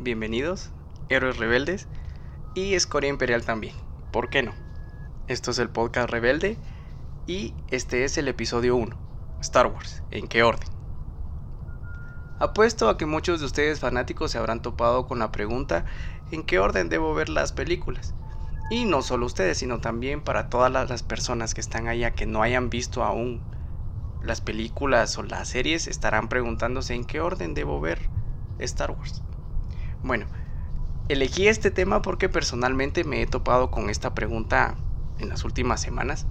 Bienvenidos, Héroes Rebeldes y Escoria Imperial también. ¿Por qué no? Esto es el podcast Rebelde y este es el episodio 1, Star Wars, ¿en qué orden? Apuesto a que muchos de ustedes fanáticos se habrán topado con la pregunta ¿en qué orden debo ver las películas? Y no solo ustedes, sino también para todas las personas que están allá que no hayan visto aún las películas o las series, estarán preguntándose en qué orden debo ver Star Wars. Bueno, elegí este tema porque personalmente me he topado con esta pregunta en las últimas semanas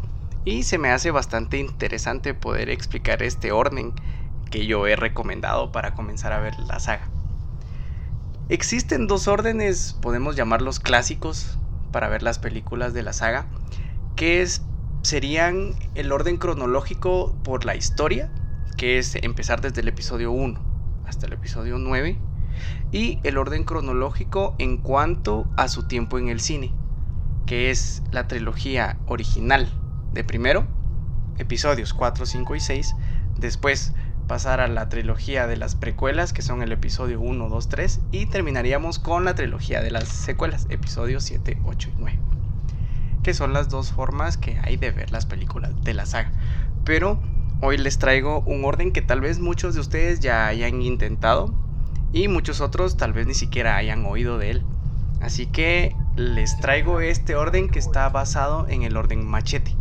y se me hace bastante interesante poder explicar este orden que yo he recomendado para comenzar a ver la saga. Existen dos órdenes, podemos llamarlos clásicos, para ver las películas de la saga, que es, serían el orden cronológico por la historia, que es empezar desde el episodio 1 hasta el episodio 9, y el orden cronológico en cuanto a su tiempo en el cine, que es la trilogía original de primero, episodios 4, 5 y 6, después pasar a la trilogía de las precuelas, que son el episodio 1, 2, 3, y terminaríamos con la trilogía de las secuelas, episodios 7, 8 y 9, que son las dos formas que hay de ver las películas de la saga. Pero hoy les traigo un orden que tal vez muchos de ustedes ya hayan intentado, y muchos otros tal vez ni siquiera hayan oído de él. Así que les traigo este orden que está basado en el orden machete.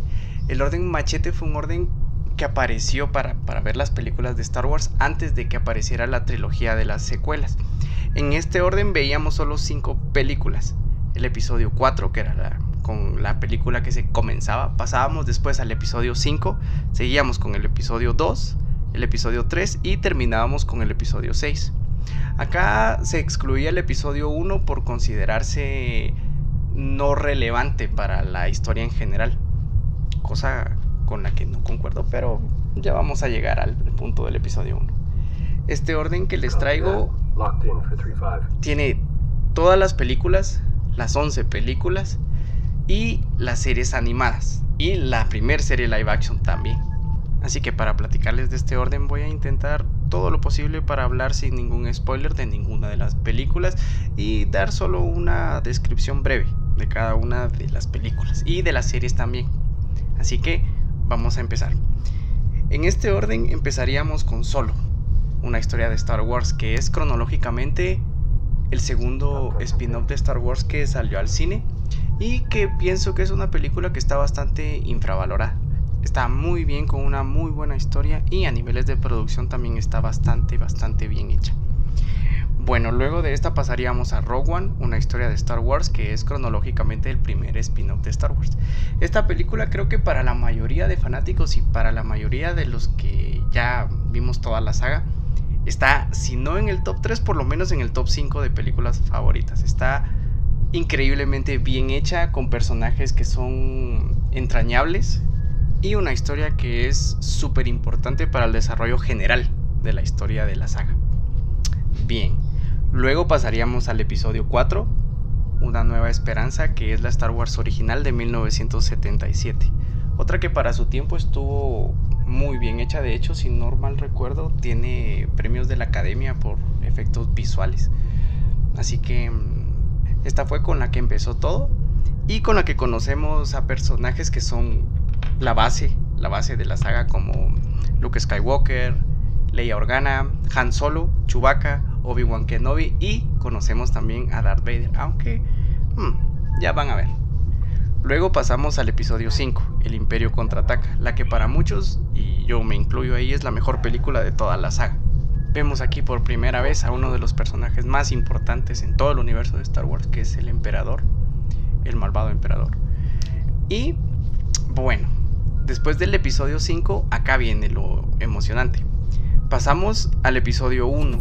El orden machete fue un orden que apareció para, ver las películas de Star Wars antes de que apareciera la trilogía de las secuelas. En este orden veíamos solo cinco películas. El episodio 4, que era con la película que se comenzaba, pasábamos después al episodio 5, seguíamos con el episodio 2, el episodio 3 y terminábamos con el episodio 6. Acá se excluía el episodio 1 por considerarse no relevante para la historia en general. Cosa con la que no concuerdo, pero ya vamos a llegar al punto del episodio 1. Este orden que les traigo tiene todas las películas, las 11 películas y las series animadas y la primera serie live action también. Así que para platicarles de este orden voy a intentar todo lo posible para hablar sin ningún spoiler de ninguna de las películas y dar solo una descripción breve de cada una de las películas y de las series también. Así que vamos a empezar. En este orden empezaríamos con Solo, una historia de Star Wars que es cronológicamente el segundo spin-off de Star Wars que salió al cine y que pienso que es una película que está bastante infravalorada. Está muy bien con una muy buena historia y a niveles de producción también está bastante, bastante bien hecha. Bueno, luego de esta pasaríamos a Rogue One, una historia de Star Wars que es cronológicamente el primer spin-off de Star Wars. Esta película creo que para la mayoría de fanáticos y para la mayoría de los que ya vimos toda la saga, está, si no en el top 3, por lo menos en el top 5 de películas favoritas. Está increíblemente bien hecha, con personajes que son entrañables, y una historia que es súper importante para el desarrollo general de la historia de la saga. Bien, luego pasaríamos al episodio 4, Una nueva esperanza, que es la Star Wars original de 1977. Otra que para su tiempo estuvo muy bien hecha, de hecho, si no mal recuerdo, tiene premios de la academia por efectos visuales. Así que mm, esta fue con la que empezó todo y con la que conocemos a personajes que son la base, la base de la saga como Luke Skywalker, Leia Organa, Han Solo, Chewbacca, Obi-Wan Kenobi y conocemos también a Darth Vader, aunque hmm, ya van a ver. Luego pasamos al episodio 5, El Imperio contraataca, la que para muchos, y yo me incluyo ahí, es la mejor película de toda la saga. Vemos aquí por primera vez a uno de los personajes más importantes en todo el universo de Star Wars, que es el emperador, el malvado emperador. Y bueno, después del episodio 5, acá viene lo emocionante. Pasamos al episodio 1.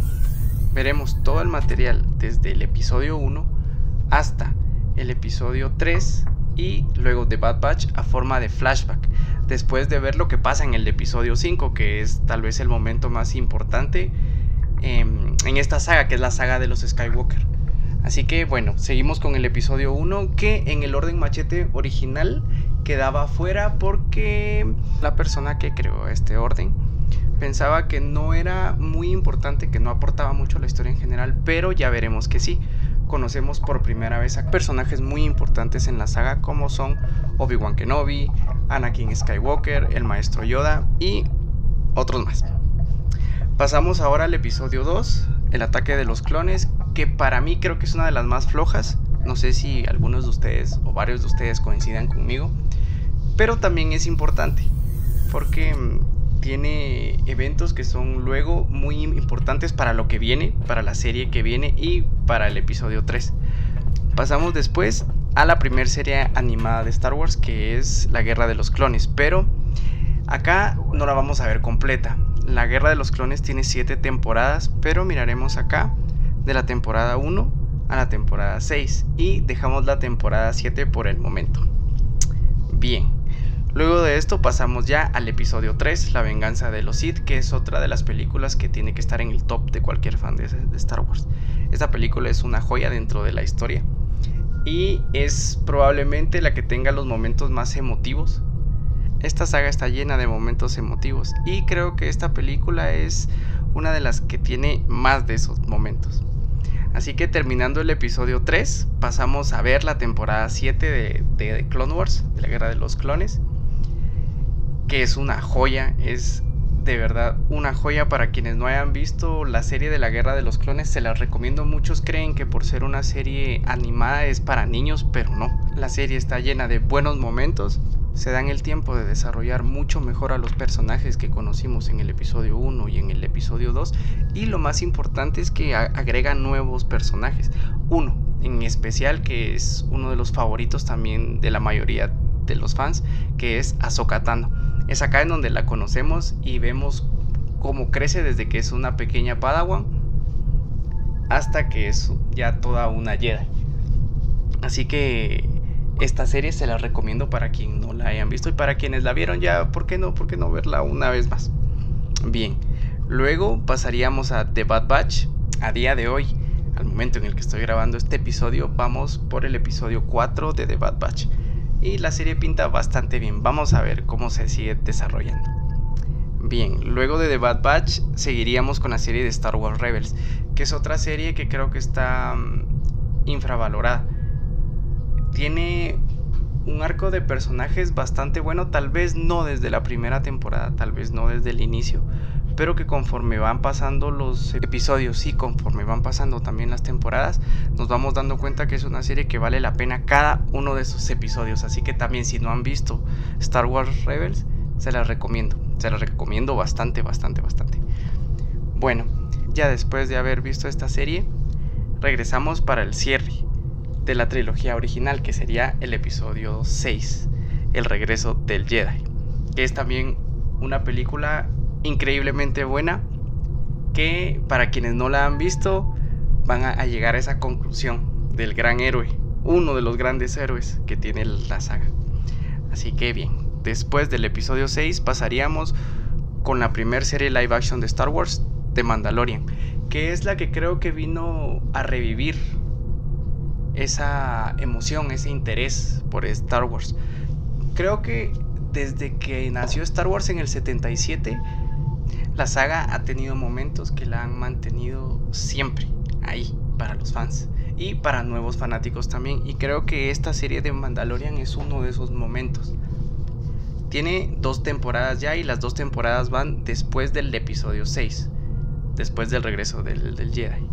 Veremos todo el material desde el episodio 1 hasta el episodio 3 y luego de Bad Batch a forma de flashback. después de ver lo que pasa en el episodio 5, que es tal vez el momento más importante em, en esta saga, que es la saga de los Skywalker. Así que bueno, seguimos con el episodio 1, que en el orden machete original quedaba fuera porque la persona que creó este orden pensaba que no era muy importante, que no aportaba mucho a la historia en general, pero ya veremos que sí. Conocemos por primera vez a personajes muy importantes en la saga como son Obi-Wan Kenobi, Anakin Skywalker, el maestro Yoda y otros más. Pasamos ahora al episodio 2, el ataque de los clones, que para mí creo que es una de las más flojas. No sé si algunos de ustedes o varios de ustedes coincidan conmigo, pero también es importante porque mm, tiene eventos que son luego muy importantes para lo que viene, para la serie que viene y para el episodio 3. Pasamos después a la primera serie animada de Star Wars que es La Guerra de los Clones, pero acá no la vamos a ver completa. La Guerra de los Clones tiene 7 temporadas, pero miraremos acá de la temporada 1 a la temporada 6 y dejamos la temporada 7 por el momento. Bien, luego de esto pasamos ya al episodio 3, La venganza de los Sith, que es otra de las películas que tiene que estar en el top de cualquier fan de, Star Wars. Esta película es una joya dentro de la historia y es probablemente la que tenga los momentos más emotivos. Esta saga está llena de momentos emotivos y creo que esta película es una de las que tiene más de esos momentos. Así que terminando el episodio 3, pasamos a ver la temporada 7 de, de, Clone Wars, de la Guerra de los Clones, que es una joya, es de verdad una joya para quienes no hayan visto la serie de la Guerra de los Clones, se la recomiendo. Muchos creen que por ser una serie animada es para niños, pero no. La serie está llena de buenos momentos, se dan el tiempo de desarrollar mucho mejor a los personajes que conocimos en el episodio 1 y en el episodio 2 y lo más importante es que agregan nuevos personajes. Uno en especial que es uno de los favoritos también de la mayoría de los fans, que es Ahsoka Tano. Es acá en donde la conocemos y vemos cómo crece desde que es una pequeña Padawan hasta que es ya toda una Jedi. Así que esta serie se la recomiendo para quien no la hayan visto y para quienes la vieron ya, ¿por qué no? ¿Por qué no verla una vez más? Bien, luego pasaríamos a The Bad Batch. A día de hoy, al momento en el que estoy grabando este episodio, vamos por el episodio 4 de The Bad Batch. Y la serie pinta bastante bien, vamos a ver cómo se sigue desarrollando. Bien, luego de The Bad Batch seguiríamos con la serie de Star Wars Rebels, que es otra serie que creo que está mm, infravalorada tiene un arco de personajes bastante bueno, tal vez no desde la primera temporada, tal vez no desde el inicio, pero que conforme van pasando los episodios y conforme van pasando también las temporadas, nos vamos dando cuenta que es una serie que vale la pena cada uno de esos episodios. Así que también si no han visto Star Wars Rebels, se las recomiendo. Se las recomiendo bastante, bastante, bastante. Bueno, ya después de haber visto esta serie, regresamos para el cierre de la trilogía original, que sería el episodio 6, El regreso del Jedi, que es también una película increíblemente buena, que para quienes no la han visto van a, llegar a esa conclusión del gran héroe, uno de los grandes héroes que tiene la saga. Así que bien, después del episodio 6 pasaríamos con la primera serie live action de Star Wars, de Mandalorian, que es la que creo que vino a revivir esa emoción, ese interés por Star Wars. Creo que desde que nació Star Wars en el 77, la saga ha tenido momentos que la han mantenido siempre ahí para los fans y para nuevos fanáticos también. Y creo que esta serie de Mandalorian es uno de esos momentos. Tiene dos temporadas ya y las dos temporadas van después del episodio 6, después del regreso del, Jedi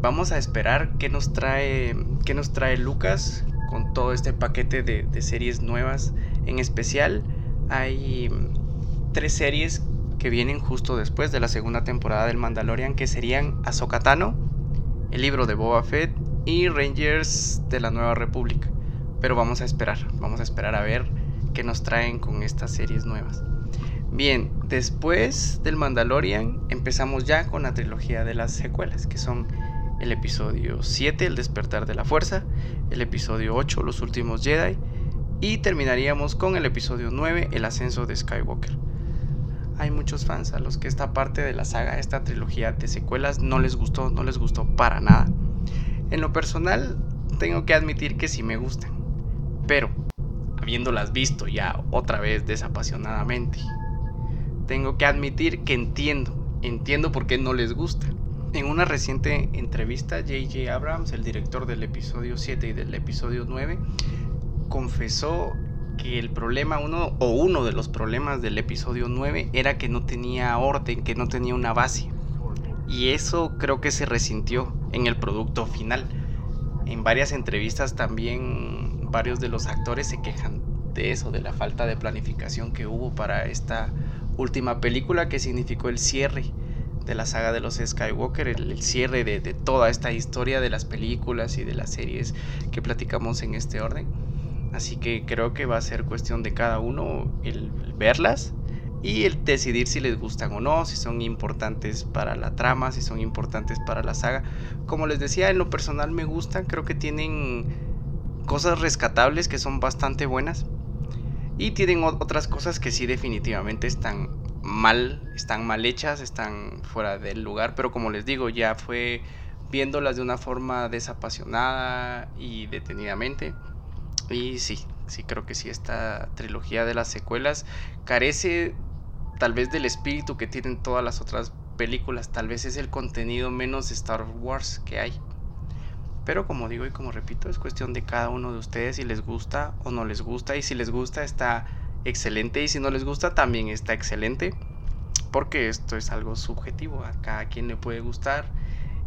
vamos a esperar qué nos trae, qué nos trae Lucas con todo este paquete de, series nuevas. En especial, hay tres series que vienen justo después de la segunda temporada del Mandalorian, que serían Ahsoka Tano, el libro de Boba Fett y Rangers de la Nueva República. Pero vamos a esperar, vamos a esperar a ver qué nos traen con estas series nuevas. Bien, después del Mandalorian empezamos ya con la trilogía de las secuelas, que son el episodio 7, El despertar de la fuerza, el episodio 8, Los últimos Jedi, Y terminaríamos con el episodio 9, el ascenso de Skywalker. Hay muchos fans a los que esta parte de la saga, esta trilogía de secuelas, no les gustó, no les gustó para nada. En lo personal, tengo que admitir que sí me gustan. Pero, habiéndolas visto ya otra vez desapasionadamente, tengo que admitir que entiendo, entiendo por qué no les gusta. En una reciente entrevista, J.J. Abrams, el director del episodio 7 y del episodio 9, confesó que el problema, uno o uno de los problemas del episodio 9 era que no tenía orden, que no tenía una base. Y eso creo que se resintió en el producto final. En varias entrevistas también varios de los actores se quejan de eso, de la falta de planificación que hubo para esta última película que significó el cierre de la saga de los Skywalker, el, cierre de, toda esta historia de las películas y de las series que platicamos en este orden. Así que creo que va a ser cuestión de cada uno el, verlas y el decidir si les gustan o no, si son importantes para la trama, si son importantes para la saga. Como les decía, en lo personal me gustan, creo que tienen cosas rescatables que son bastante buenas. Y tienen otras cosas que sí definitivamente están mal, están mal hechas, están fuera del lugar, pero como les digo, ya fue viéndolas de una forma desapasionada y detenidamente. Y sí, sí creo que sí, esta trilogía de las secuelas carece tal vez del espíritu que tienen todas las otras películas, tal vez es el contenido menos Star Wars que hay. Pero como digo y como repito, es cuestión de cada uno de ustedes si les gusta o no les gusta. Y si les gusta está excelente y si no les gusta también está excelente. Porque esto es algo subjetivo. A cada quien le puede gustar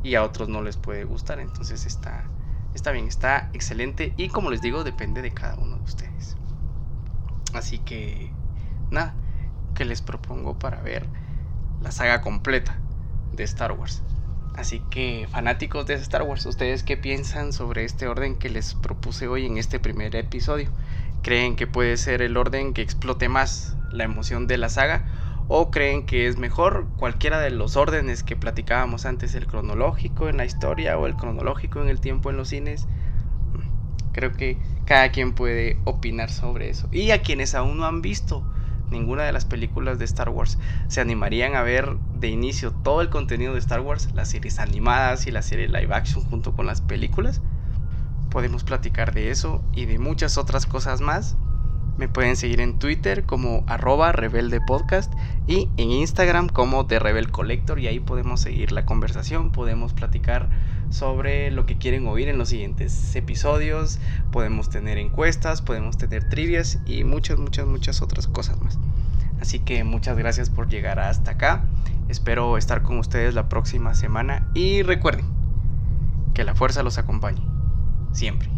y a otros no les puede gustar. Entonces está, está bien, está excelente. Y como les digo, depende de cada uno de ustedes. Así que nada, que les propongo para ver la saga completa de Star Wars. Así que fanáticos de Star Wars, ¿ustedes qué piensan sobre este orden que les propuse hoy en este primer episodio? ¿Creen que puede ser el orden que explote más la emoción de la saga? ¿O creen que es mejor cualquiera de los órdenes que platicábamos antes, el cronológico en la historia o el cronológico en el tiempo en los cines? Creo que cada quien puede opinar sobre eso. Y a quienes aún no han visto ninguna de las películas de Star Wars se animarían a ver de inicio todo el contenido de Star Wars, las series animadas y la serie live action junto con las películas. Podemos platicar de eso y de muchas otras cosas más. Me pueden seguir en Twitter como arroba rebeldepodcast y en Instagram como The Rebel Collector y ahí podemos seguir la conversación, podemos platicar sobre lo que quieren oír en los siguientes episodios, podemos tener encuestas, podemos tener trivias y muchas, muchas, muchas otras cosas más. Así que muchas gracias por llegar hasta acá. Espero estar con ustedes la próxima semana y recuerden que la fuerza los acompañe. Siempre.